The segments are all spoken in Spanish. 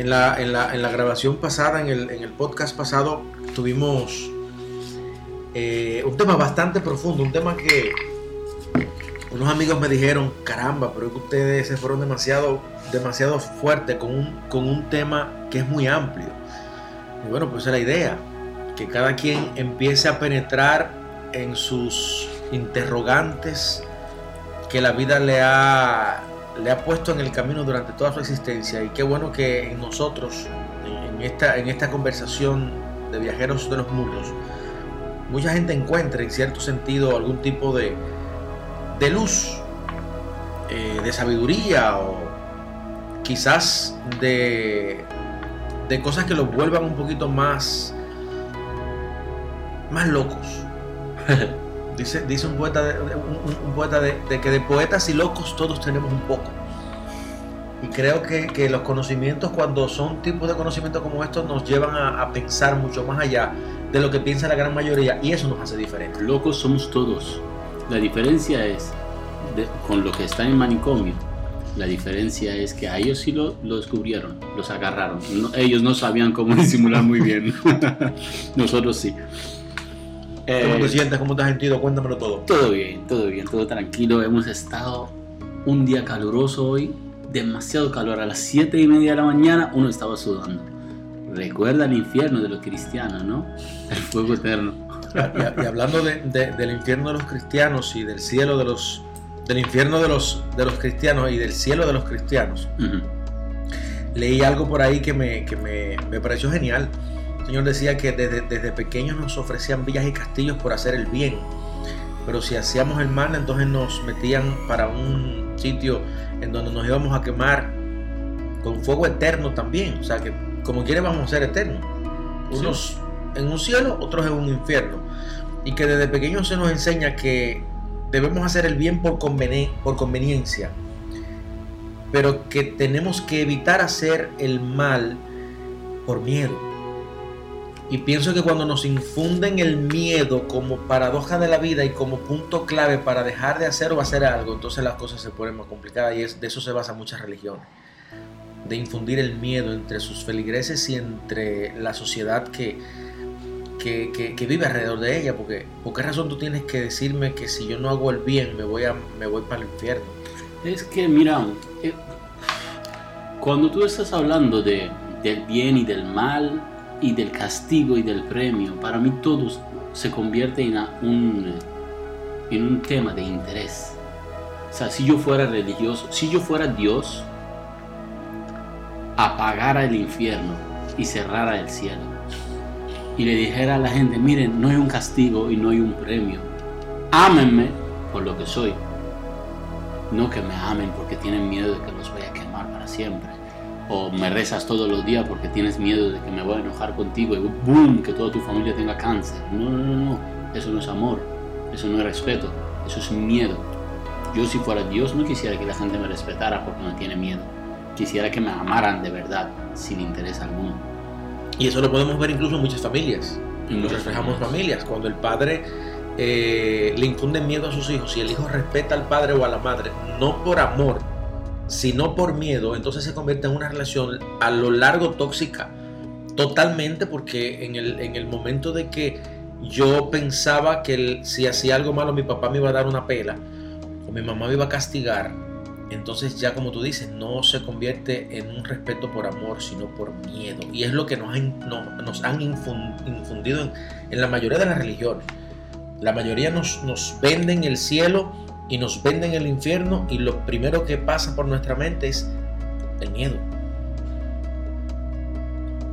En la, en la, en la grabación pasada, en el, en el podcast pasado, tuvimos eh, un tema bastante profundo, un tema que unos amigos me dijeron, caramba, pero es que ustedes se fueron demasiado, demasiado fuertes con un, con un tema que es muy amplio. Y bueno, pues es la idea, que cada quien empiece a penetrar en sus interrogantes que la vida le ha, le ha puesto en el camino durante toda su existencia. Y qué bueno que en nosotros, en esta, en esta conversación de viajeros de los mundos, mucha gente encuentre en cierto sentido algún tipo de, de luz, eh, de sabiduría o quizás de, de cosas que los vuelvan un poquito más, más locos. dice, dice un poeta, de, un, poeta de, que de poetas y locos todos tenemos un poco. Y creo que, que, los conocimientos, cuando son tipos de conocimientos como estos, nos llevan a, pensar mucho más allá de lo que piensa la gran mayoría y eso nos hace diferentes. Locos somos todos. La diferencia es, con lo que está en manicomio, la diferencia es que a ellos sí lo, lo descubrieron, los agarraron. ellos no sabían cómo disimular muy bien. Nosotros sí. ¿Cómo te eh, sientes? ¿Cómo te has sentido? Cuéntamelo todo. Todo bien, todo bien, todo tranquilo. Hemos estado un día caluroso hoy, demasiado calor. A las 7 y media de la mañana uno estaba sudando recuerda el infierno de los cristianos, ¿no? El fuego eterno. Y, hablando del infierno de los cristianos y del cielo de los del infierno de los de los cristianos y del cielo de los cristianos, leí algo por ahí que me, que me, me pareció genial. El Señor decía que desde, desde pequeños nos ofrecían villas y castillos por hacer el bien, pero si hacíamos el mal, entonces nos metían para un sitio en donde nos íbamos a quemar con fuego eterno también. O sea que como quiere vamos a ser eternos. Unos en un cielo, otros en un infierno. Y que desde pequeños se nos enseña que debemos hacer el bien por, por conveniencia, pero que tenemos que evitar hacer el mal por miedo. Y pienso que cuando nos infunden el miedo como paradoja de la vida y como punto clave para dejar de hacer o hacer algo, entonces las cosas se ponen más complicadas y de eso se basa muchas religiones de infundir el miedo entre sus feligreses y entre la sociedad que, que, vive alrededor de ella. Porque, ¿Por qué razón tú tienes que decirme que si yo no hago el bien me voy, a, me voy para el infierno? Es que, mira, eh, cuando tú estás hablando de, del bien y del mal y del castigo y del premio, para mí todo se convierte en un, en un tema de interés. O sea, si yo fuera religioso, si yo fuera Dios, apagara el infierno y cerrara el cielo. Y le dijera a la gente, miren, no hay un castigo y no hay un premio. Ámenme por lo que soy. No que me amen porque tienen miedo de que los vaya a quemar para siempre. O me rezas todos los días porque tienes miedo de que me voy a enojar contigo y boom, que toda tu familia tenga cáncer. No, no, no, no. Eso no es amor. Eso no es respeto. Eso es miedo. Yo si fuera Dios no quisiera que la gente me respetara porque no tiene miedo quisiera que me amaran de verdad, sin interés alguno. Y eso lo podemos ver incluso en muchas familias. Nos reflejamos familias. Cuando el padre eh, le infunde miedo a sus hijos y el hijo respeta al padre o a la madre, no por amor, sino por miedo, entonces se convierte en una relación a lo largo tóxica. Totalmente, porque en el, en el momento de que yo pensaba que si hacía algo malo mi papá me iba a dar una pela o mi mamá me iba a castigar, entonces ya como tú dices, no se convierte en un respeto por amor, sino por miedo. Y es lo que nos, nos han infundido en, la mayoría de las religiones. La mayoría nos, nos venden el cielo y nos venden el infierno y lo primero que pasa por nuestra mente es el miedo.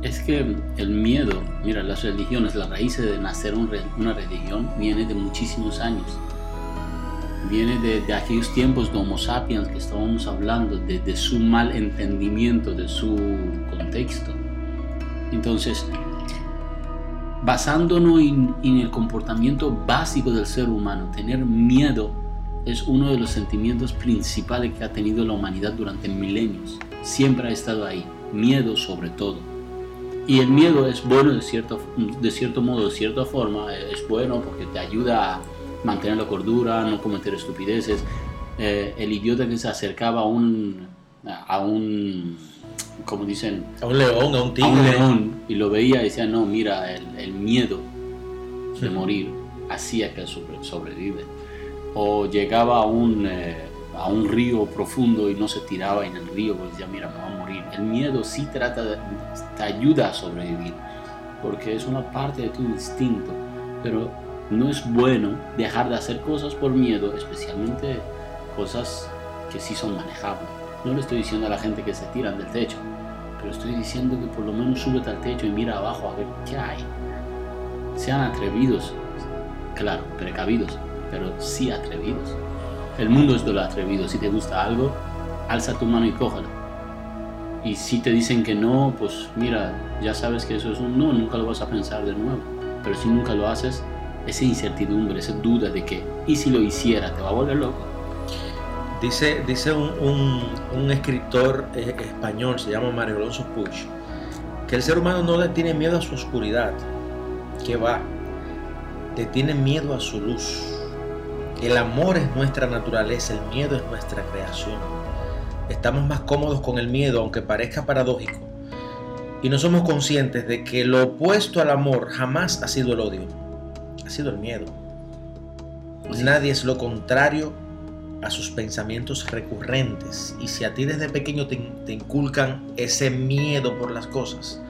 Es que el miedo, mira, las religiones, la raíz de nacer una religión viene de muchísimos años viene de, aquellos tiempos de Homo sapiens que estábamos hablando, de, su mal entendimiento, de su contexto. Entonces, basándonos en, el comportamiento básico del ser humano, tener miedo es uno de los sentimientos principales que ha tenido la humanidad durante milenios. Siempre ha estado ahí, miedo sobre todo. Y el miedo es bueno de cierto, de cierto modo, de cierta forma, es bueno porque te ayuda a mantener la cordura, no cometer estupideces. Eh, el idiota que se acercaba a un, a un, como dicen, a un león, a un tigre. A un león y lo veía y decía, no, mira, el, miedo de morir hacía que sobrevive. O llegaba a un, eh, a un río profundo y no se tiraba en el río porque decía, mira, me va a morir. El miedo sí trata de, te ayuda a sobrevivir porque es una parte de tu instinto, pero no es bueno dejar de hacer cosas por miedo, especialmente cosas que sí son manejables. No le estoy diciendo a la gente que se tiran del techo, pero estoy diciendo que por lo menos súbete al techo y mira abajo a ver qué hay. Sean atrevidos, claro, precavidos, pero sí atrevidos. El mundo es de los atrevidos. Si te gusta algo, alza tu mano y cógelo. Y si te dicen que no, pues mira, ya sabes que eso es un no, nunca lo vas a pensar de nuevo. Pero si nunca lo haces, esa incertidumbre, esa duda de que, ¿y si lo hiciera? Te va a volver loco. Dice, dice un, un, escritor eh, español, se llama Mario Alonso Puig, que el ser humano no le tiene miedo a su oscuridad, que va, le tiene miedo a su luz. El amor es nuestra naturaleza, el miedo es nuestra creación. Estamos más cómodos con el miedo, aunque parezca paradójico, y no somos conscientes de que lo opuesto al amor jamás ha sido el odio, ha sido el miedo. Nadie es lo contrario a sus pensamientos recurrentes. Y si a ti desde pequeño te, inculcan ese miedo por las cosas,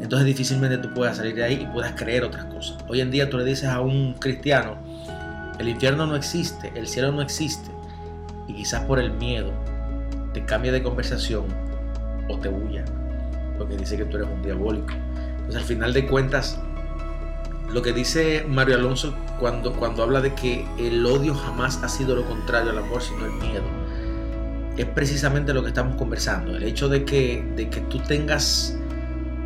entonces difícilmente tú puedas salir de ahí y puedas creer otras cosas. Hoy en día tú le dices a un cristiano, el infierno no existe, el cielo no existe, y quizás por el miedo te cambia de conversación o te huya, porque dice que tú eres un diabólico. Entonces al final de cuentas, lo que dice Mario Alonso cuando, cuando habla de que el odio jamás ha sido lo contrario al amor, sino el miedo, es precisamente lo que estamos conversando. El hecho de que, de que tú tengas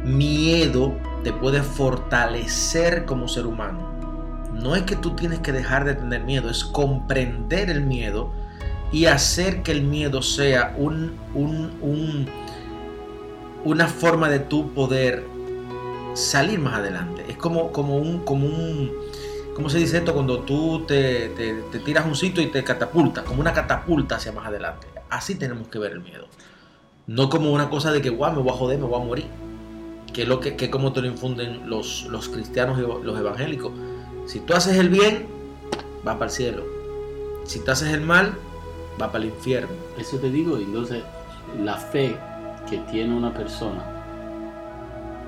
miedo te puede fortalecer como ser humano. No es que tú tienes que dejar de tener miedo, es comprender el miedo y hacer que el miedo sea un, un, una forma de tu poder salir más adelante. Es como, como un, como un, ¿cómo se dice esto? Cuando tú te, tiras un sitio y te catapulta, como una catapulta hacia más adelante. Así tenemos que ver el miedo. No como una cosa de que, guau, me voy a joder, me voy a morir. Que es lo que, que como te lo infunden los, los cristianos y los evangélicos. Si tú haces el bien, va para el cielo. Si tú haces el mal, va para el infierno. Eso te digo, entonces la fe que tiene una persona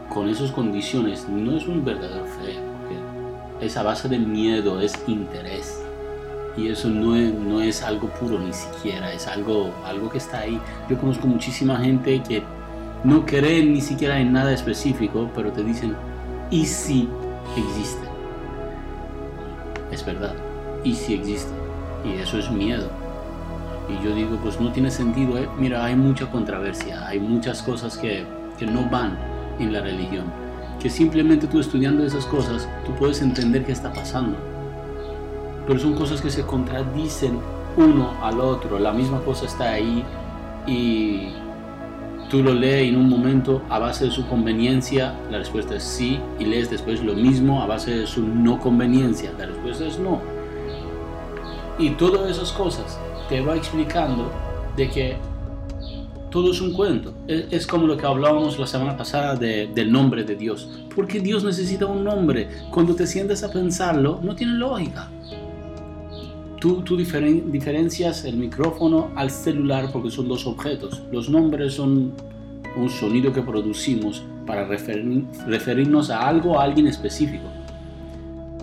con esas condiciones no es un verdadero fe, porque esa base de miedo es interés. Y eso no es, no es algo puro ni siquiera, es algo, algo que está ahí. Yo conozco muchísima gente que no cree ni siquiera en nada específico, pero te dicen, ¿y si existe? Es verdad, ¿y si existe? Y eso es miedo. Y yo digo, pues no tiene sentido. ¿eh? Mira, hay mucha controversia, hay muchas cosas que, que no van en la religión. Que simplemente tú estudiando esas cosas, tú puedes entender qué está pasando. Pero son cosas que se contradicen uno al otro. La misma cosa está ahí y tú lo lees en un momento a base de su conveniencia, la respuesta es sí, y lees después lo mismo a base de su no conveniencia, la respuesta es no. Y todas esas cosas te va explicando de que todo es un cuento. Es, como lo que hablábamos la semana pasada del nombre de Dios. ¿Por qué Dios necesita un nombre? Cuando te sientes a pensarlo, no tiene lógica. Tú, tú diferencias el micrófono al celular porque son dos objetos. Los nombres son un sonido que producimos para referirnos a algo a alguien específico.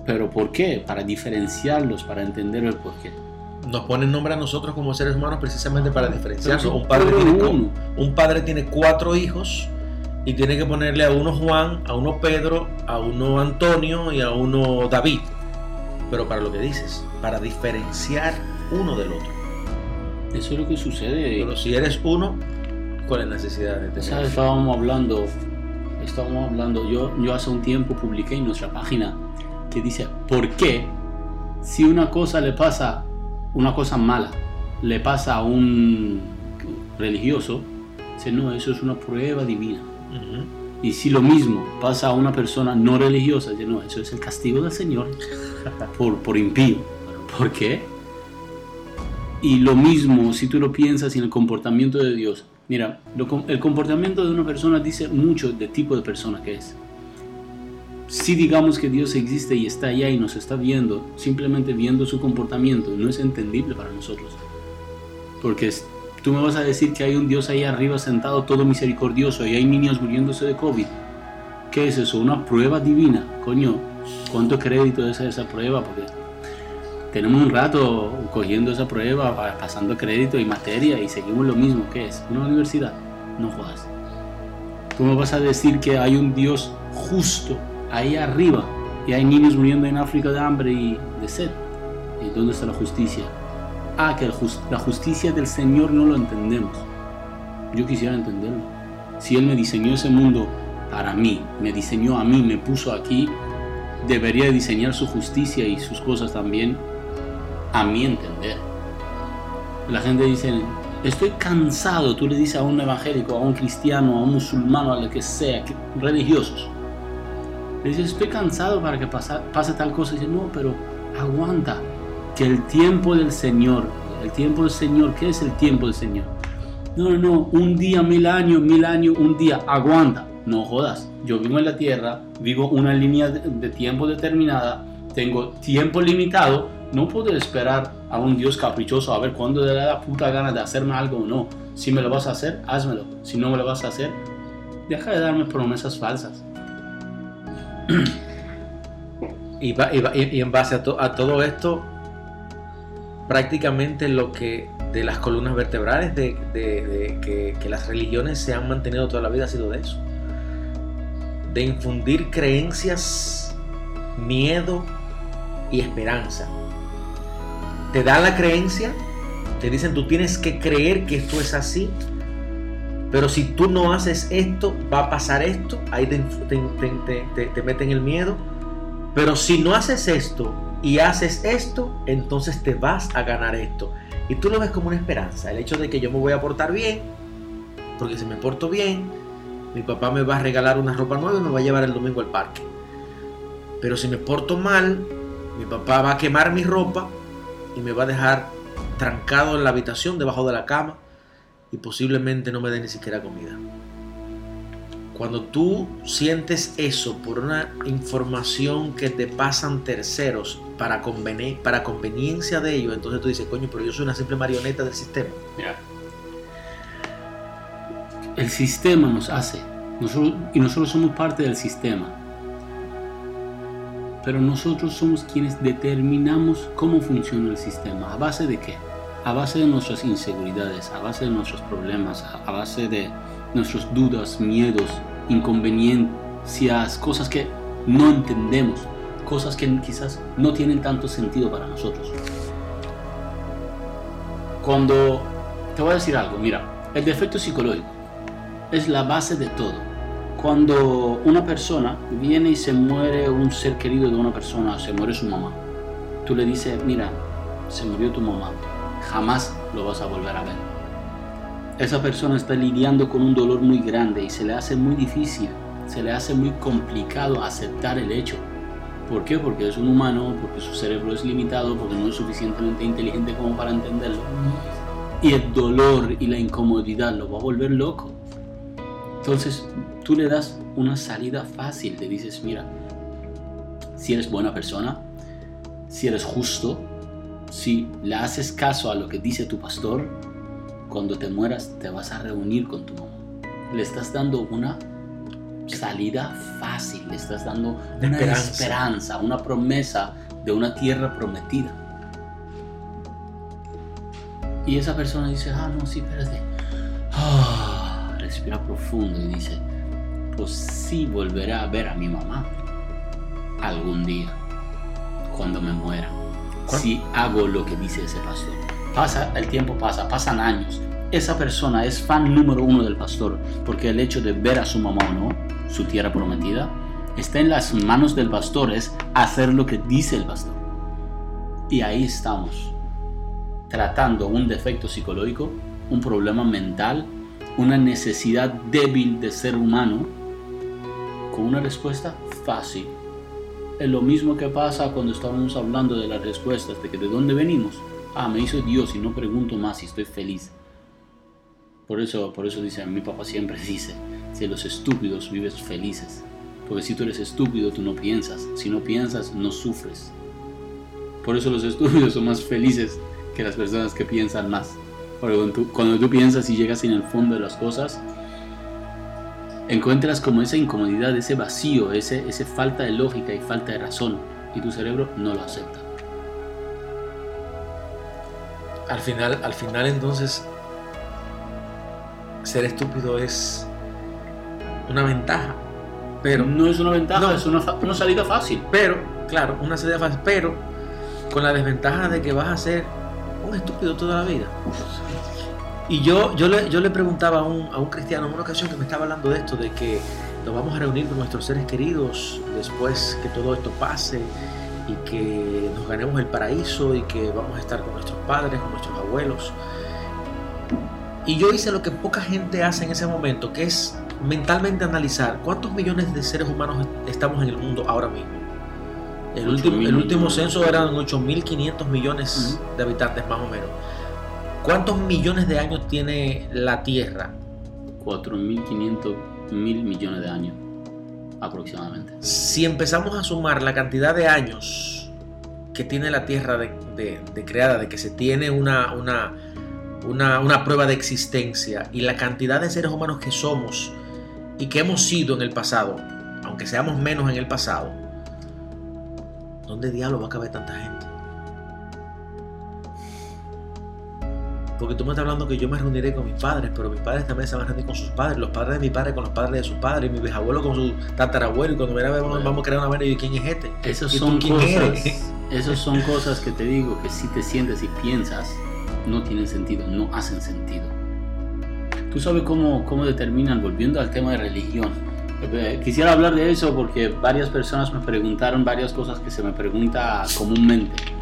¿Pero por qué? Para diferenciarlos, para entender el porqué nos ponen nombre a nosotros como seres humanos precisamente para diferenciarnos. Un padre, tiene, un padre tiene cuatro hijos y tiene que ponerle a uno Juan, a uno Pedro, a uno Antonio y a uno David. Pero para lo que dices, para diferenciar uno del otro. Eso es lo que sucede. Pero si eres uno, ¿cuál es la necesidad de tener? Estábamos hablando, estábamos hablando, yo, yo hace un tiempo publiqué en nuestra página que dice, ¿por qué si una cosa le pasa una cosa mala le pasa a un religioso, dice, no, eso es una prueba divina. Y si lo mismo pasa a una persona no religiosa, dice, no, eso es el castigo del Señor por, por impío. ¿Por qué? Y lo mismo, si tú lo piensas en el comportamiento de Dios. Mira, el comportamiento de una persona dice mucho del tipo de persona que es. Si digamos que Dios existe y está allá y nos está viendo, simplemente viendo su comportamiento, no es entendible para nosotros. Porque tú me vas a decir que hay un Dios ahí arriba sentado todo misericordioso y hay niños muriéndose de COVID. ¿Qué es eso? Una prueba divina. Coño, ¿cuánto crédito es esa prueba? Porque tenemos un rato cogiendo esa prueba, pasando crédito y materia y seguimos lo mismo. ¿Qué es? ¿Una universidad? No jodas. Tú me vas a decir que hay un Dios justo ahí arriba y hay niños muriendo en África de hambre y de sed. ¿Y dónde está la justicia? Ah, que la justicia del Señor no lo entendemos. Yo quisiera entenderlo. Si Él me diseñó ese mundo para mí, me diseñó a mí, me puso aquí, debería diseñar su justicia y sus cosas también a mi entender. La gente dice, estoy cansado, tú le dices a un evangélico, a un cristiano, a un musulmano, a lo que sea, religiosos. Le estoy cansado para que pase, tal cosa. Y dice, no, pero aguanta, el tiempo del Señor, el tiempo del Señor, ¿qué es el tiempo del Señor? No, no, no, un día, mil años, mil años, un día, aguanta. No jodas, yo vivo en la tierra, vivo una línea de tiempo determinada, tengo tiempo limitado, no puedo esperar a un Dios caprichoso a ver cuándo le da la puta gana de hacerme algo o no. Si me lo vas a hacer, házmelo. Si no me lo vas a hacer, deja de darme promesas falsas. Y, en base a, todo esto, prácticamente lo que de las columnas vertebrales de, que, las religiones se han mantenido toda la vida ha sido de eso. De infundir creencias, miedo y esperanza. Te dan la creencia, te dicen tú tienes que creer que esto es así, pero si tú no haces esto, va a pasar esto, ahí te, te, meten el miedo, pero si no haces esto y haces esto, entonces te vas a ganar esto. Y tú lo ves como una esperanza, el hecho de que yo me voy a portar bien, porque si me porto bien, mi papá me va a regalar una ropa nueva y me va a llevar el domingo al parque. Pero si me porto mal, mi papá va a quemar mi ropa y me va a dejar trancado en la habitación debajo de la cama y posiblemente no me dé ni siquiera comida. Cuando tú sientes eso por una información que te pasan terceros para, para conveniencia de ellos, entonces tú dices, coño, pero yo soy una simple marioneta del sistema. Mira, el sistema nos hace, nosotros, y nosotros somos parte del sistema pero nosotros somos quienes determinamos cómo funciona el sistema. ¿A base de qué? A base de nuestras inseguridades, a base de nuestros problemas, a base de nuestras dudas, miedos, inconveniencias, cosas que no entendemos, cosas que quizás no tienen tanto sentido para nosotros. Cuando te voy a decir algo, mira, el defecto psicológico es la base de todo cuando una persona viene y se muere un ser querido de una persona, se muere su mamá, tú le dices, mira, se murió tu mamá, jamás lo vas a volver a ver. Esa persona está lidiando con un dolor muy grande y se le hace muy difícil, se le hace muy complicado aceptar el hecho. ¿Por qué? Porque es un humano, porque su cerebro es limitado, porque no es suficientemente inteligente como para entenderlo. Y el dolor y la incomodidad lo va a volver loco. Entonces, tú le das una salida fácil, le dices, mira, si eres buena persona, si eres justo, si le haces caso a lo que dice tu pastor, cuando te mueras te vas a reunir con tu mamá. Le estás dando una salida fácil, le estás dando una esperanza. una promesa de una tierra prometida. Y esa persona dice, ah, no, sí, espérate. Ah, respira profundo y dice, sí volveré a ver a mi mamá algún día, cuando me muera. Si hago lo que dice ese pastor. Pasa, el tiempo pasa, pasan años. Esa persona es fan número uno del pastor, porque el hecho de ver a su mamá o no, su tierra prometida, está en las manos del pastor, es hacer lo que dice el pastor. Y ahí estamos, tratando un defecto psicológico, un problema mental, una necesidad débil de ser humano, una respuesta fácil. Es lo mismo que pasa cuando estamos hablando de las respuestas, de que de dónde venimos. Ah, me hizo Dios y no pregunto más si estoy feliz. Por eso, por eso dice, mi papá siempre dice, si los estúpidos vives felices. Porque si tú eres estúpido, tú no piensas. Si no piensas, no sufres. Por eso los estúpidos son más felices que las personas que piensan más. Porque cuando tú, cuando tú piensas y llegas en el fondo de las cosas, encuentras como esa incomodidad, ese vacío, ese, ese falta de lógica y falta de razón. Y tu cerebro no lo acepta. Al final, al final entonces, ser estúpido es una ventaja. Pero no es una ventaja, es una, una salida fácil. Pero, claro, una salida fácil, pero con la desventaja de que vas a ser un estúpido toda la vida. Y yo, yo, le, yo le preguntaba a un, a un cristiano en una ocasión que me estaba hablando de esto, de que nos vamos a reunir con nuestros seres queridos después que todo esto pase y que nos ganemos el paraíso y que vamos a estar con nuestros padres, con nuestros abuelos. Y yo hice lo que poca gente hace en ese momento, que es mentalmente analizar cuántos millones de seres humanos estamos en el mundo ahora mismo. El último, el último censo eran 8.500 millones de habitantes más o menos. ¿Cuántos millones de años tiene la Tierra? 4.500 mil millones de años aproximadamente. Si empezamos a sumar la cantidad de años que tiene la Tierra de, creada, de que se tiene una, una, una, una prueba de existencia y la cantidad de seres humanos que somos y que hemos sido en el pasado, aunque seamos menos en el pasado, ¿dónde diablo va a caber tanta gente? Porque tú me estás hablando que yo me reuniré con mis padres, pero mis padres también se van a reunir con sus padres, los padres de mi padre con los padres de sus padres, mi bisabuelo con su tatarabuelo, y cuando me vamos, vamos a crear una manera y ¿quién es este? Esas son cosas, esas son cosas que te digo que si te sientes y piensas, no tienen sentido, no hacen sentido. Tú sabes cómo, cómo determinan, volviendo al tema de religión. Eh, quisiera hablar de eso porque varias personas me preguntaron varias cosas que se me pregunta comúnmente.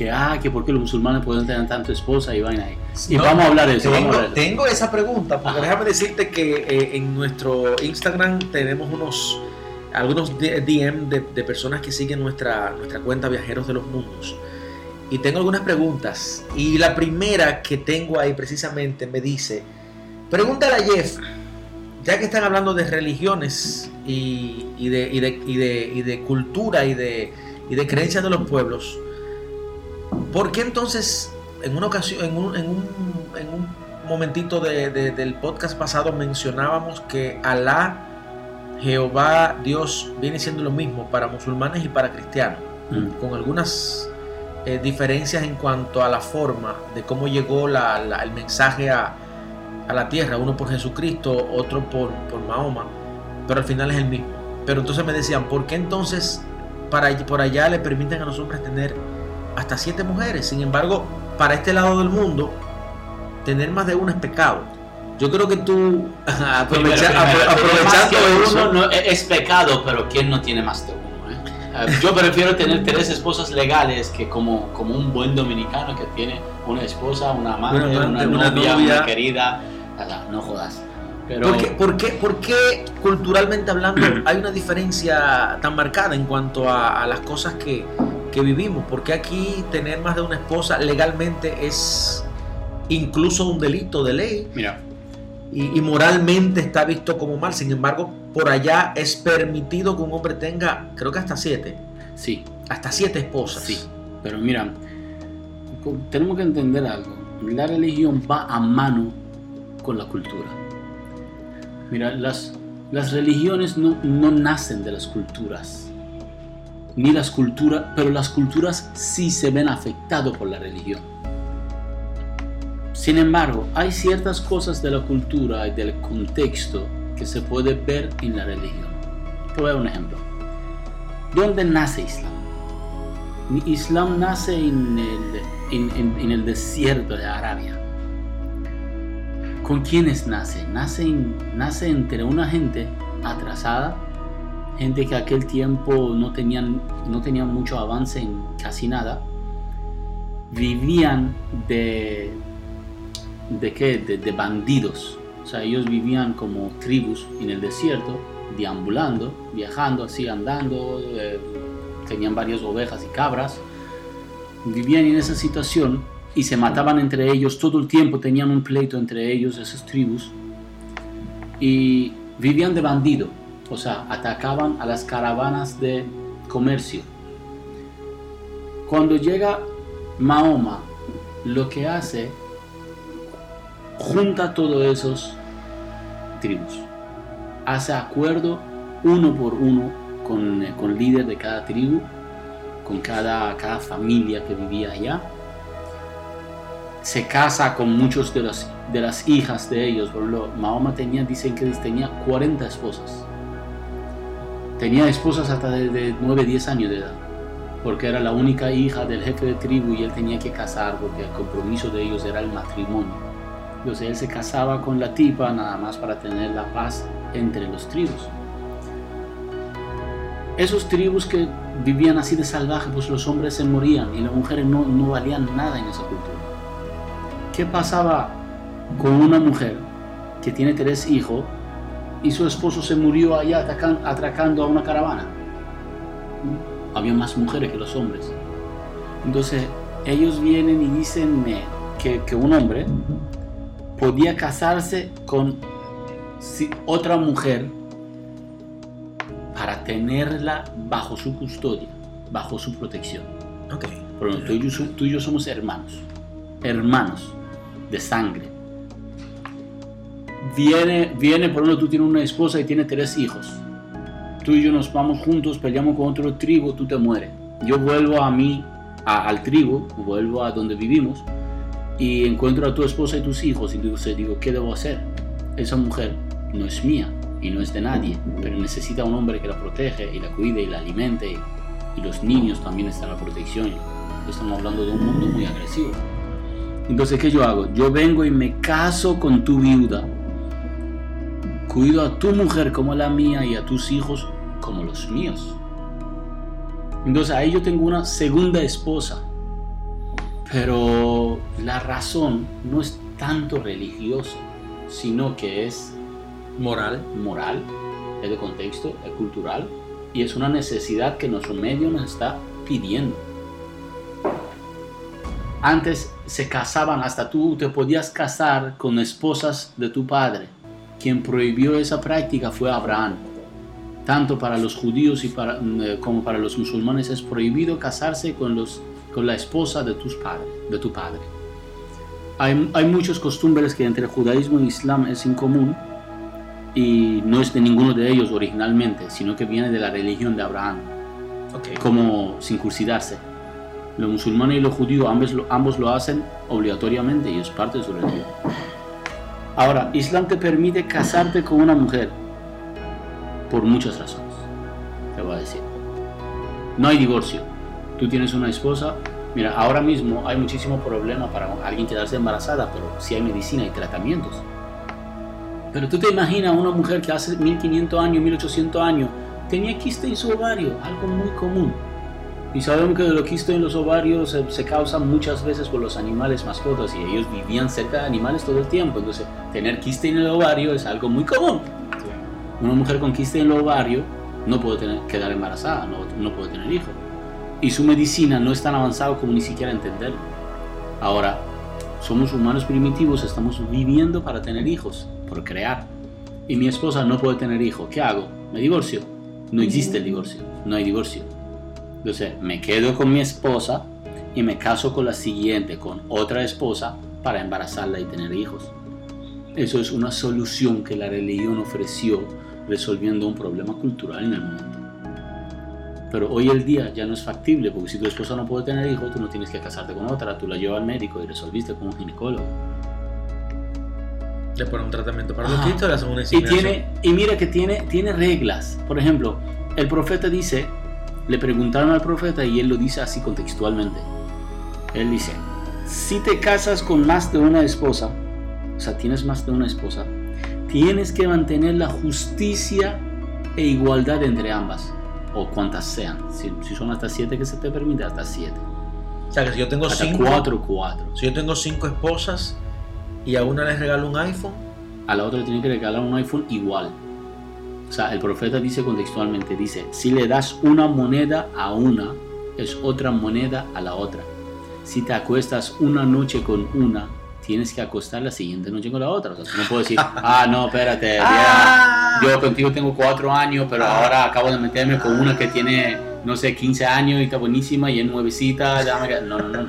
Que, ah, que por qué los musulmanes pueden tener tanto esposa y vaina ahí. Y vamos a hablar de eso. Tengo, esa pregunta, porque déjame decirte que eh, en nuestro Instagram tenemos unos algunos DM de, de, personas que siguen nuestra, nuestra cuenta Viajeros de los Mundos. Y tengo algunas preguntas. Y la primera que tengo ahí precisamente me dice, Pregúntale a Jeff, ya que están hablando de religiones y, de, de, cultura y de, de creencias de los pueblos, ¿por qué entonces en una ocasión, en un, en un, en un momentito del podcast pasado mencionábamos que Alá, Jehová, Dios, viene siendo lo mismo para musulmanes y para cristianos, mm. con algunas eh, diferencias en cuanto a la forma de cómo llegó el mensaje a a la tierra, uno por Jesucristo, otro por, por Mahoma, pero al final es el mismo. Pero entonces me decían, ¿por qué entonces para, por allá le permiten a los hombres tener hasta siete mujeres? Sin embargo, para este lado del mundo, tener más de una es pecado. Yo creo que tú, aprovechando uno, no, es pecado, pero ¿quién no tiene más de uno? Eh, yo prefiero tener tres esposas legales que como, como un buen dominicano que tiene una esposa, una madre, una, novia, una querida, no jodas. Pero... ¿Por, qué, por, qué, culturalmente hablando hay una diferencia tan marcada en cuanto a, las cosas que, que vivimos? Porque aquí tener más de una esposa legalmente es incluso un delito de ley. Mira. Y, y, moralmente está visto como mal. Sin embargo, por allá es permitido que un hombre tenga, creo que hasta siete. Sí. Hasta siete esposas. Sí. Pero mira, tenemos que entender algo. La religión va a mano con la cultura. Mira, las, las religiones no, no nacen de las culturas, ni las culturas, pero las culturas sí se ven afectadas por la religión. Sin embargo, hay ciertas cosas de la cultura y del contexto que se puede ver en la religión. Te voy a dar un ejemplo. ¿Dónde nace Islam? Islam nace en el, en el desierto de Arabia ¿Con quiénes nace? Nace, nace entre una gente atrasada, gente que aquel tiempo no tenían, no tenían mucho avance en casi nada, vivían de, de qué? De, bandidos. O sea, ellos vivían como tribus en el desierto, deambulando, viajando así, andando, eh, tenían varias ovejas y cabras. Vivían en esa situación y se mataban entre ellos todo el tiempo, tenían un pleito entre ellos, esas tribus, y vivían de bandido, o sea, atacaban a las caravanas de comercio. Cuando llega Mahoma, lo que hace, junta todos esos tribus, hace acuerdo uno por uno con, con el líder de cada tribu, con cada, cada familia que vivía allá, se casa con muchos de las, de las hijas de ellos. Por ejemplo, Mahoma tenía, dicen que tenía 40 esposas. Tenía esposas hasta de, 9, 10 años de edad, porque era la única hija del jefe de tribu y él tenía que casar porque el compromiso de ellos era el matrimonio. Entonces él se casaba con la tipa nada más para tener la paz entre los tribus. Esos tribus que vivían así de salvaje, pues los hombres se morían y las mujeres no, no valían nada en esa cultura. ¿Qué pasaba con una mujer que tiene tres hijos y su esposo se murió allá atracando a una caravana? Había más mujeres que los hombres. Entonces ellos vienen y dicen que, que un hombre podía casarse con otra mujer para tenerla bajo su custodia, bajo su protección. Okay. Pero tú tú y yo somos hermanos, hermanos de sangre. Viene, viene, por ejemplo, tú tienes una esposa y tienes tres hijos. Tú y yo nos vamos juntos, peleamos con otro tribu, tú te mueres. Yo vuelvo a mí, al tribu, vuelvo a donde vivimos y encuentro a tu esposa y tus hijos y digo, digo, ¿qué debo hacer? Esa mujer no es mía y no es de nadie, pero necesita un hombre que la protege y la cuide y la alimente y los niños también están a la protección. Estamos hablando de un mundo muy agresivo. Entonces, ¿qué yo hago? Yo vengo y me caso con tu viuda. Cuido a tu mujer como la mía y a tus hijos como los míos. Entonces ahí yo tengo una segunda esposa. Pero la razón no es tanto religioso, sino que es moral. Moral, es de contexto, es cultural y es una necesidad que nuestro medio nos está pidiendo. Antes se casaban, hasta tú te podías casar con esposas de tu padre. Quien prohibió esa práctica fue Abraham. Tanto para los judíos y para, eh, como para los musulmanes es prohibido casarse con, los, con la esposa de, tus padres, de tu padre. Hay, hay muchas costumbres que entre el judaísmo y el islam es en común y no es de ninguno de ellos originalmente, sino que viene de la religión de Abraham, como sin cursidarse. Los musulmanes y los judíos ambos ambos lo hacen obligatoriamente y es parte de su religión. Ahora, Islam te permite casarte con una mujer por muchas razones. Te voy a decir. No hay divorcio. Tú tienes una esposa. Mira, ahora mismo hay muchísimo problema para alguien quedarse embarazada, pero si hay medicina y tratamientos. Pero tú te imaginas una mujer que hace 1500 años, 1800 años, tenía quiste en su ovario, algo muy común y sabemos que los quistes en los ovarios se, causan muchas veces por los animales mascotas y ellos vivían cerca de animales todo el tiempo. Entonces, tener quiste en el ovario es algo muy común. Una mujer con quiste en el ovario no puede tener, quedar embarazada, no, no puede tener hijos. Y su medicina no es tan avanzada como ni siquiera entenderlo. Ahora, somos humanos primitivos, estamos viviendo para tener hijos, por crear. Y mi esposa no puede tener hijos. ¿Qué hago? ¿Me divorcio? No existe el divorcio, no hay divorcio entonces me quedo con mi esposa y me caso con la siguiente, con otra esposa, para embarazarla y tener hijos. Eso es una solución que la religión ofreció resolviendo un problema cultural en el momento. Pero hoy el día ya no es factible, porque si tu esposa no puede tener hijos, tú no tienes que casarte con otra, tú la llevas al médico y resolviste con un ginecólogo. Le pones un tratamiento para los quistes, le hacen una y tiene Y mira que tiene, tiene reglas. Por ejemplo, el profeta dice le preguntaron al profeta y él lo dice así contextualmente. Él dice, si te casas con más de una esposa, o sea, tienes más de una esposa, tienes que mantener la justicia e igualdad entre ambas, o cuantas sean. Si, son hasta siete que se te permite, hasta siete. O sea, que si yo tengo hasta cinco... Cuatro, cuatro. Si yo tengo cinco esposas y a una les regalo un iPhone... A la otra le tiene que regalar un iPhone igual. O sea, el profeta dice contextualmente, dice, si le das una moneda a una, es otra moneda a la otra. si te acuestas una noche con una, tienes que acostar la siguiente noche con la otra. O sea, tú no puedes decir, ah, no, espérate, Ah. yo contigo tengo cuatro años, pero ahora acabo de meterme con una que tiene, no sé, 15 años y está buenísima y es nuevecita. déjame que-". No, no, no, no.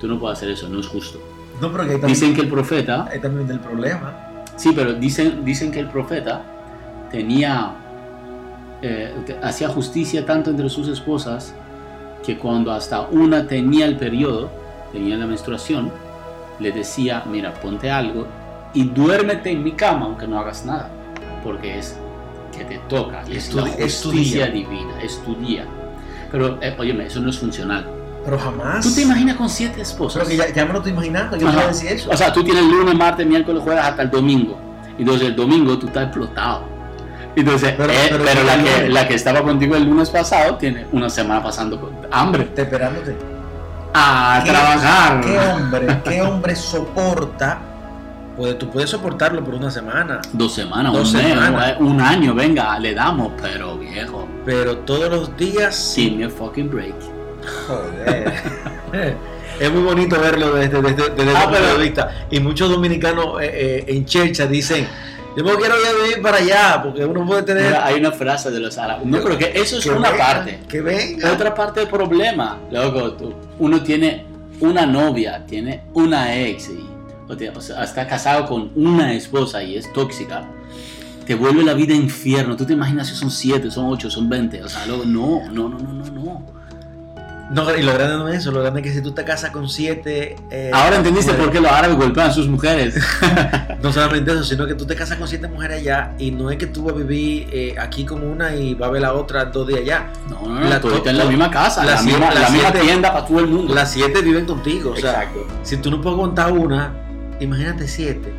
Tú no puedes hacer eso, no es justo. No, pero que también, Dicen que el profeta, ahí también el problema. sí, pero dicen, dicen que el profeta tenía, eh, hacía justicia tanto entre sus esposas que cuando hasta una tenía el periodo, tenía la menstruación, le decía, mira, ponte algo y duérmete en mi cama aunque no hagas nada, porque es que te toca, es la Estudi- es tu justicia día. divina, es tu día. Pero, eh, óyeme, eso no es funcional. Pero jamás. ¿Tú te imaginas con siete esposas? Pero que ya, ya me lo estoy imaginando. Yo Ajá. voy a decir eso. O sea, tú tienes lunes, martes, miércoles, jueves hasta el domingo. Entonces el domingo tú estás explotado. Entonces, Pero- eh, pero pero, la, el que, la que estaba contigo el lunes pasado tiene una semana pasando con hambre. Te esperándote. A ¿Qué- trabajar. ¿Qué hombre, qué hombre soporta? Pues tú puedes soportarlo por una semana, Dos semanas, Dos un mes, semanas. un año, venga, le damos, pero viejo. pero todos los días me a fucking break. Joder. es muy bonito verlo desde, desde, desde Ah, punto de vista. Y muchos dominicanos eh, eh, en Chercha dicen, yo me quiero ir a vivir para allá, porque uno puede tener... Mira, hay una frase de los árabes. No, pero que eso es que una venga, parte. Que venga. Otra parte del problema, loco, tú- uno tiene una novia, tiene una ex, y, o, te- o sea, está casado con una esposa y es tóxica, te vuelve la vida infierno. Tú te imaginas si son siete, son ocho, son 20. O sea, luego, no, no, no, no, no, no. No, y lo grande no es eso, lo grande es que si tú te casas con siete... eh, Ahora entendiste mujeres- por qué los árabes golpean a sus mujeres. No solamente eso, sino que tú te casas con siete mujeres allá y no es que tú vas a vivir eh, aquí como una y va a ver la otra dos días allá. No, no, no, La- tú estás en la misma casa, la la, misma, la misma siete- tienda para todo el mundo. Las siete viven contigo, o sea, Exacto. si tú no puedes contar una, imagínate siete.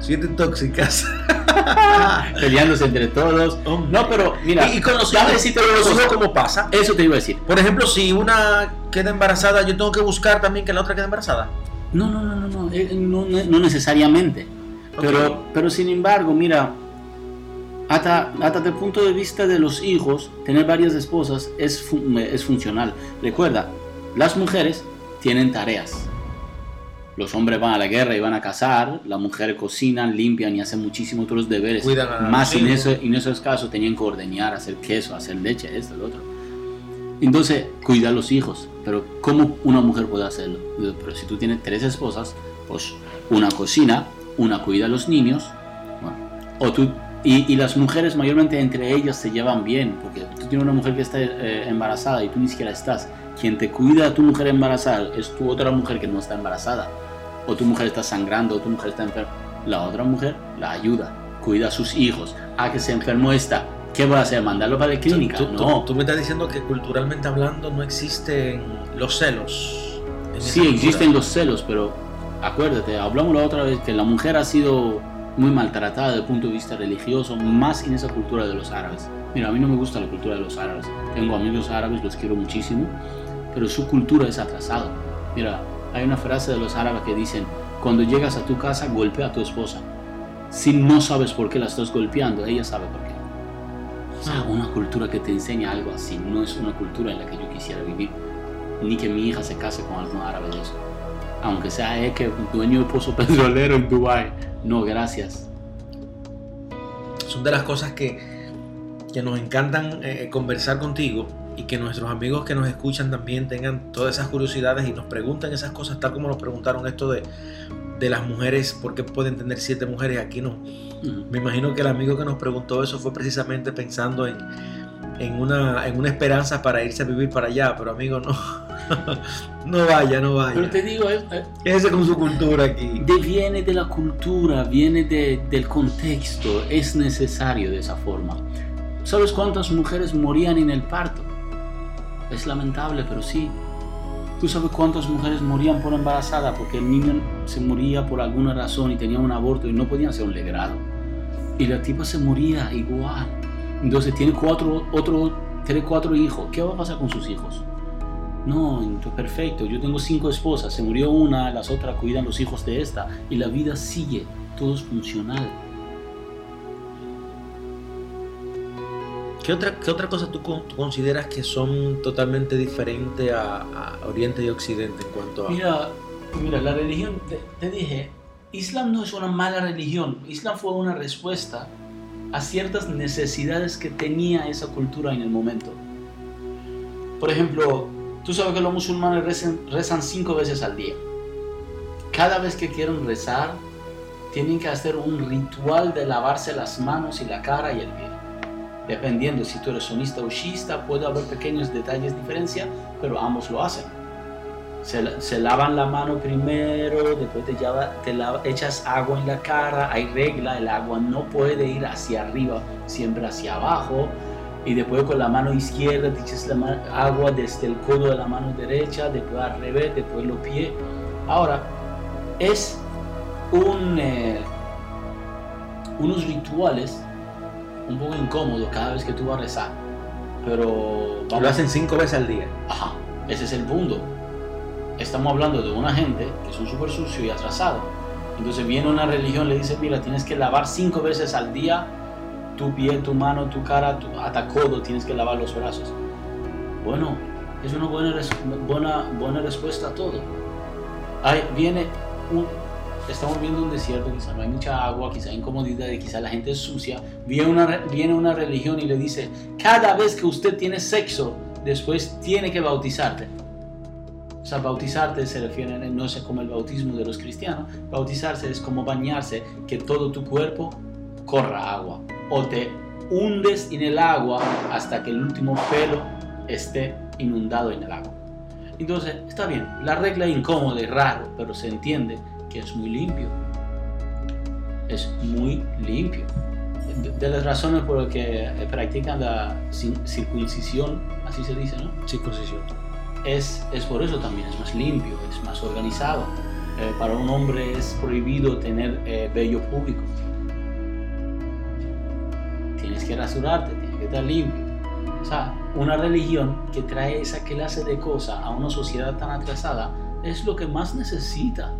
Siete tóxicas. Peleándose entre todos. No, pero mira, y, y con los hijos, una los hijos, ¿cómo pasa? Eso te iba a decir. Por ejemplo, si una queda embarazada, yo tengo que buscar también que la otra quede embarazada. No, no, no, no, no, eh, no, no- necesariamente. Pero, pero sin embargo, mira, hasta, hasta el punto de vista de los hijos, tener varias esposas es, es funcional. Recuerda, las mujeres tienen tareas. Los hombres van a la guerra y van a cazar, las mujeres cocinan, limpian y hacen muchísimos otros deberes. Cuidan a Más en, eso, en esos casos tenían que ordeñar, hacer queso, hacer leche, esto, lo otro. Entonces, cuida a los hijos. Pero ¿cómo una mujer puede hacerlo? Pero si tú tienes tres esposas, pues una cocina, una cuida a los niños, bueno, o tú, y, y las mujeres mayormente entre ellas se llevan bien, porque tú tienes una mujer que está eh, embarazada y tú ni siquiera estás. Quien te cuida a tu mujer embarazada es tu otra mujer que no está embarazada. O tu mujer está sangrando, o tu mujer está enferma. La otra mujer la ayuda, cuida a sus hijos. A que se enfermó esta, ¿qué va a hacer? ¿Mandarlo para la clínica? Tú, tú- no. tú me estás diciendo que culturalmente hablando no existen los celos. Sí, cultura. existen los celos, pero acuérdate, hablamos la otra vez que la mujer ha sido muy maltratada desde el punto de vista religioso, más en esa cultura de los árabes. Mira, a mí no me gusta la cultura de los árabes. Tengo amigos árabes, los quiero muchísimo, pero su cultura es atrasada. Mira, hay una frase de los árabes que dicen, cuando llegas a tu casa, golpea a tu esposa. Si no sabes por qué la estás golpeando, ella sabe por qué. O sea, una cultura que te enseña algo así no es una cultura en la que yo quisiera vivir. Ni que mi hija se case con algún árabe de eso. Aunque sea eh, que dueño de pozo petrolero en Dubai. No, gracias. Son de las cosas que, que nos encantan eh, conversar contigo y que nuestros amigos que nos escuchan también tengan todas esas curiosidades y nos pregunten esas cosas, tal como nos preguntaron esto de, de las mujeres, por qué pueden tener siete mujeres, aquí no. Me imagino que el amigo que nos preguntó eso fue precisamente pensando en, en, una, en una esperanza para irse a vivir para allá, pero amigo, no, no vaya, no Pero vaya. te digo, eh, eh, Quédese con su cultura aquí. de- viene de la cultura, viene de- del contexto, es necesario de esa forma. ¿Sabes cuántas mujeres morían en el parto? Es lamentable, pero sí. ¿Tú sabes cuántas mujeres morían por embarazada porque el niño se moría por alguna razón y tenía un aborto y no podían hacer un legrado? Y la tipa se moría igual. Entonces tiene cuatro, otro, tiene cuatro hijos. ¿Qué va a pasar con sus hijos? No, entonces perfecto. Yo tengo cinco esposas. Se murió una, las otras cuidan los hijos de esta. Y la vida sigue. Todo es funcional. ¿Qué otra, qué otra cosa tú, consideras que son totalmente diferentes a, Oriente y Occidente en cuanto a... Mira, mira la religión, te, dije, Islam no es una mala religión, Islam fue una respuesta a ciertas necesidades que tenía esa cultura en el momento. Por ejemplo, tú sabes que los musulmanes rezan, rezan cinco veces al día. Cada vez que quieren rezar, tienen que hacer un ritual de lavarse las manos y la cara y el pie. Dependiendo si tú eres sonista o shiista, puede haber pequeños detalles de diferencia, pero ambos lo hacen. Se, lavan la mano primero, después te, te echas agua en la cara, hay regla, el agua no puede ir hacia arriba, siempre hacia abajo. Y después con la mano izquierda te echas la agua desde el codo de la mano derecha, después al revés, después los pies. Ahora, es eh, unos rituales un poco incómodo cada vez que tú vas a rezar. Pero... Lo hacen cinco veces al día. Ajá, ese es el punto. Estamos hablando de una gente que son súper sucio y atrasado. Entonces viene una religión, le dice, mira, tienes que lavar cinco veces al día tu pie, tu mano, tu cara, tu, hasta codo, tienes que lavar los brazos. Bueno, es una buena, buena, buena respuesta a todo. Ahí viene un, estamos viendo un desierto, quizá no hay mucha agua, quizá hay incomodidad, y quizá la gente es sucia, viene una, viene una religión y le dice, cada vez que usted tiene sexo, después tiene que bautizarte. O sea, bautizarte se refiere, no sé como el bautismo de los cristianos, bautizarse es como bañarse, que todo tu cuerpo corra agua, o te hundes en el agua hasta que el último pelo esté inundado en el agua. Entonces, está bien, la regla es incómoda y raro, pero se entiende es muy limpio. Es muy limpio. De, las razones por las que practican la circuncisión, así se dice, ¿no? Circuncisión. Es, es por eso también, es más limpio, es más organizado. Eh, para un hombre es prohibido tener eh, vello público. Tienes que rasurarte, tienes que estar limpio. O sea, una religión que trae esa clase de cosas a una sociedad tan atrasada es lo que más necesita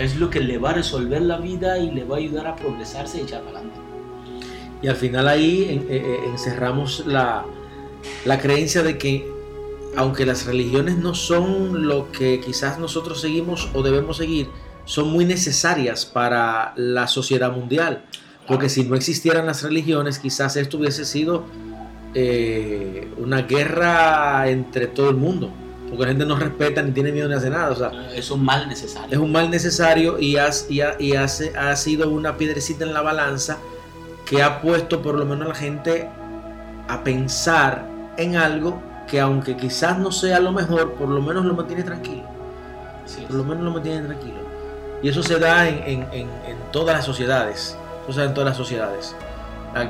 es lo que le va a resolver la vida y le va a ayudar a progresarse y echar adelante. Y al final ahí eh, eh, encerramos la, la creencia de que aunque las religiones no son lo que quizás nosotros seguimos o debemos seguir, son muy necesarias para la sociedad mundial. Porque si no existieran las religiones, quizás esto hubiese sido eh, una guerra entre todo el mundo porque la gente no respeta ni tiene miedo ni hace nada. O sea, es un mal necesario. Es un mal necesario y, y, hace, ha sido una piedrecita en la balanza que ha puesto por lo menos a la gente a pensar en algo que aunque quizás no sea lo mejor, por lo menos lo mantiene tranquilo. Por lo menos lo mantiene tranquilo. Y eso se da en, en, en, en todas las sociedades. Eso se da en todas las sociedades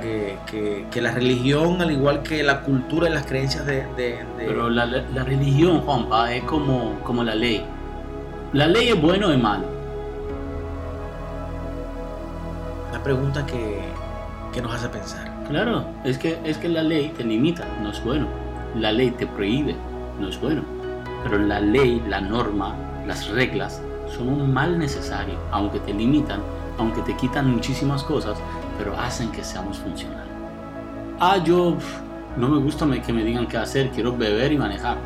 que, que, la religión, al igual que la cultura y las creencias de... Pero la, la, religión, Juanpa, es como, como la ley. ¿La ley es bueno o es malo? Una pregunta que, que, nos hace pensar. Claro, es que, es que la ley te limita, no es bueno. La ley te prohíbe, no es bueno. Pero la ley, la norma, las reglas son un mal necesario, aunque te limitan, aunque te quitan muchísimas cosas, pero hacen que seamos funcionales. Ah, yo no me gusta que me digan qué hacer, quiero beber y manejar.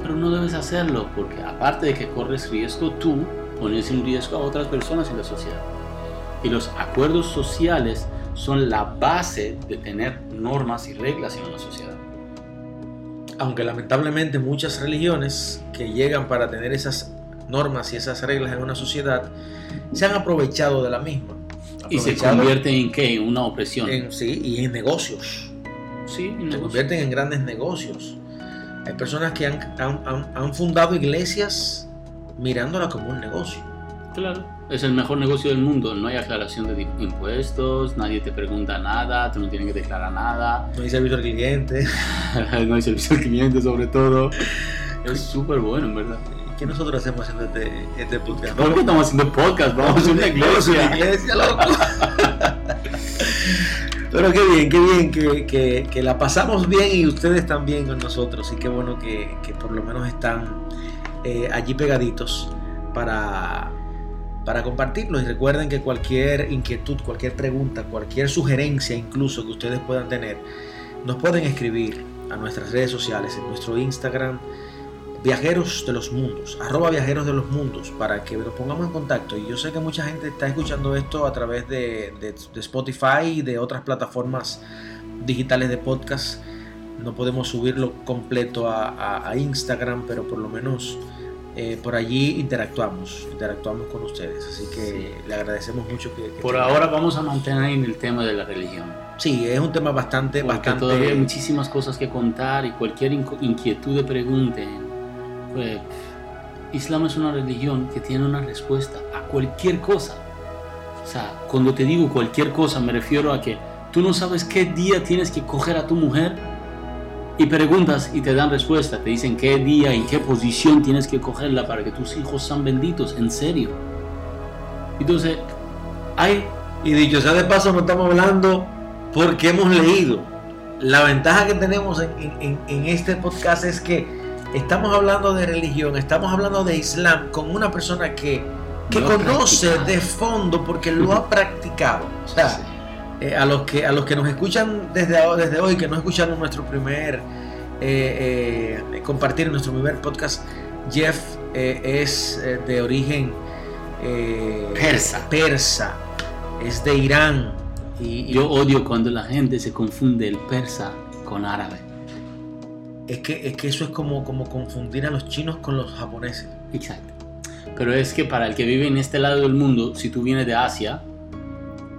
Pero no debes hacerlo porque aparte de que corres riesgo tú, pones en riesgo a otras personas en la sociedad. Y los acuerdos sociales son la base de tener normas y reglas en una sociedad. Aunque lamentablemente muchas religiones que llegan para tener esas normas y esas reglas en una sociedad se han aprovechado de la misma y se convierte en qué? En una opresión. sí, y en negocios. Sí, se convierten en grandes negocios. Hay personas que han, han, fundado iglesias mirándola como un negocio. Claro, es el mejor negocio del mundo. No hay aclaración de impuestos, nadie te pregunta nada, tú no tienes que declarar nada. No hay servicio al cliente. no hay servicio al cliente, sobre todo. Es súper bueno, en verdad. ¿Qué nosotros hacemos haciendo este, este podcast? ¿Por qué estamos haciendo podcast? Vamos a una iglesia. una iglesia, loco. Pero qué bien, qué bien que, que, que, la pasamos bien y ustedes también con nosotros. Y qué bueno que, que por lo menos están eh, allí pegaditos para, para compartirlo. Y recuerden que cualquier inquietud, cualquier pregunta, cualquier sugerencia incluso que ustedes puedan tener, nos pueden escribir a nuestras redes sociales, en nuestro Instagram, Viajeros de los Mundos, arroba Viajeros de los Mundos, para que nos pongamos en contacto. Y yo sé que mucha gente está escuchando esto a través de, Spotify y de otras plataformas digitales de podcast. No podemos subirlo completo a Instagram, pero por lo menos eh, por allí interactuamos, interactuamos con ustedes. Así que le agradecemos mucho que... por ahora vamos a mantener en el tema de la religión. Sí, es un tema bastante... Porque bastante... todavía hay muchísimas cosas que contar y cualquier inquietud de pregunten. Pues, Islam es una religión que tiene una respuesta a cualquier cosa. O sea, cuando te digo cualquier cosa me refiero a que tú no sabes qué día tienes que coger a tu mujer y preguntas y te dan respuesta, te dicen qué día y qué posición tienes que cogerla para que tus hijos sean benditos, en serio. Entonces, hay... Y dicho sea de paso, no estamos hablando porque hemos leído. La ventaja que tenemos en, en este podcast es que estamos hablando de religión, estamos hablando de Islam con una persona que, que conoce de fondo porque lo ha practicado. O sea, eh, a, los que, a los que nos escuchan desde, desde hoy, que no escucharon nuestro primer eh, eh, compartir nuestro primer podcast, Jeff es de origen persa. persa, es de Irán. Y, Yo odio cuando la gente se confunde el persa con árabe. Es que, es que eso es como, como confundir a los chinos con los japoneses. Exacto. Pero es que para el que vive en este lado del mundo, si tú vienes de Asia,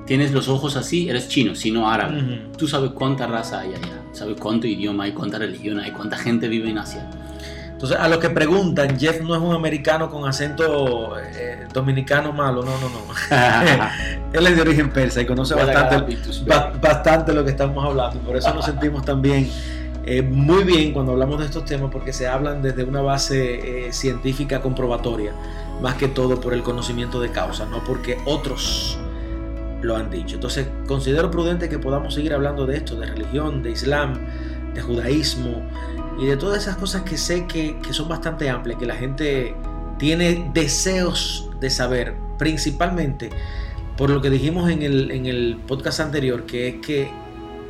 tienes los ojos así, eres chino, sino árabe. Tú sabes cuánta raza hay allá, sabes cuánto idioma hay, cuánta religión hay, cuánta gente vive en Asia. Entonces, a los que preguntan, Jeff no es un americano con acento eh, dominicano malo, no, no, no. Él es de origen persa y conoce bastante, bastante lo que estamos hablando. Por eso nos sentimos también eh, muy bien cuando hablamos de estos temas, porque se hablan desde una base eh, científica comprobatoria, más que todo por el conocimiento de causa, no porque otros lo han dicho. Entonces considero prudente que podamos seguir hablando de esto, de religión, de islam, de judaísmo y de todas esas cosas que sé que, son bastante amplias, que la gente tiene deseos de saber, principalmente por lo que dijimos en el, en el podcast anterior, que es que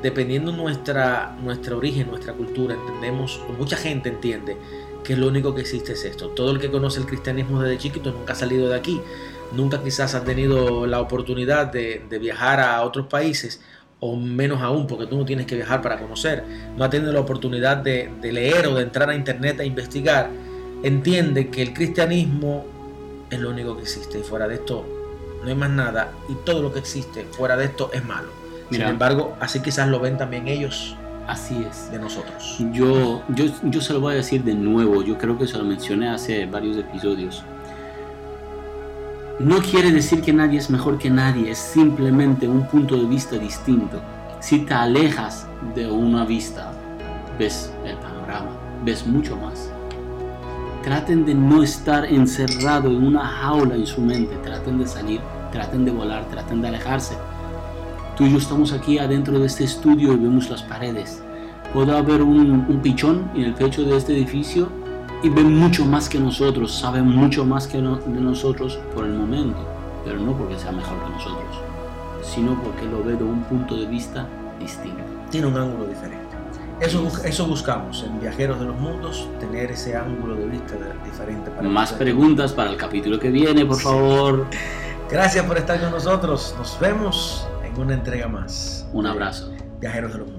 dependiendo nuestra, nuestro origen, nuestra cultura, entendemos, o mucha gente entiende que lo único que existe es esto. Todo el que conoce el cristianismo desde chiquito nunca ha salido de aquí nunca quizás has tenido la oportunidad de, viajar a otros países, o menos aún, porque tú no tienes que viajar para conocer, no has tenido la oportunidad de, leer o de entrar a internet a investigar, entiende que el cristianismo es lo único que existe y fuera de esto no hay más nada y todo lo que existe fuera de esto es malo. Sin embargo, así quizás lo ven también ellos. Así es. De nosotros. Yo, yo, yo se lo voy a decir de nuevo, yo creo que se lo mencioné hace varios episodios. No quiere decir que nadie es mejor que nadie, es simplemente un punto de vista distinto. Si te alejas de una vista, ves el panorama, ves mucho más. Traten de no estar encerrado en una jaula en su mente, traten de salir, traten de volar, traten de alejarse. Tú y yo estamos aquí adentro de este estudio y vemos las paredes. Puede haber un, un pichón en el techo de este edificio y ven mucho más que nosotros, saben mucho más que de nosotros por el momento, pero no porque sea mejor que nosotros, sino porque lo ve de un punto de vista distinto. Tiene un ángulo diferente. Eso, eso buscamos en Viajeros de los Mundos, tener ese ángulo de vista diferente. Para más preguntas para el capítulo que viene, por favor. Gracias por estar con nosotros. Nos vemos una entrega más. Un abrazo. Viajeros de los.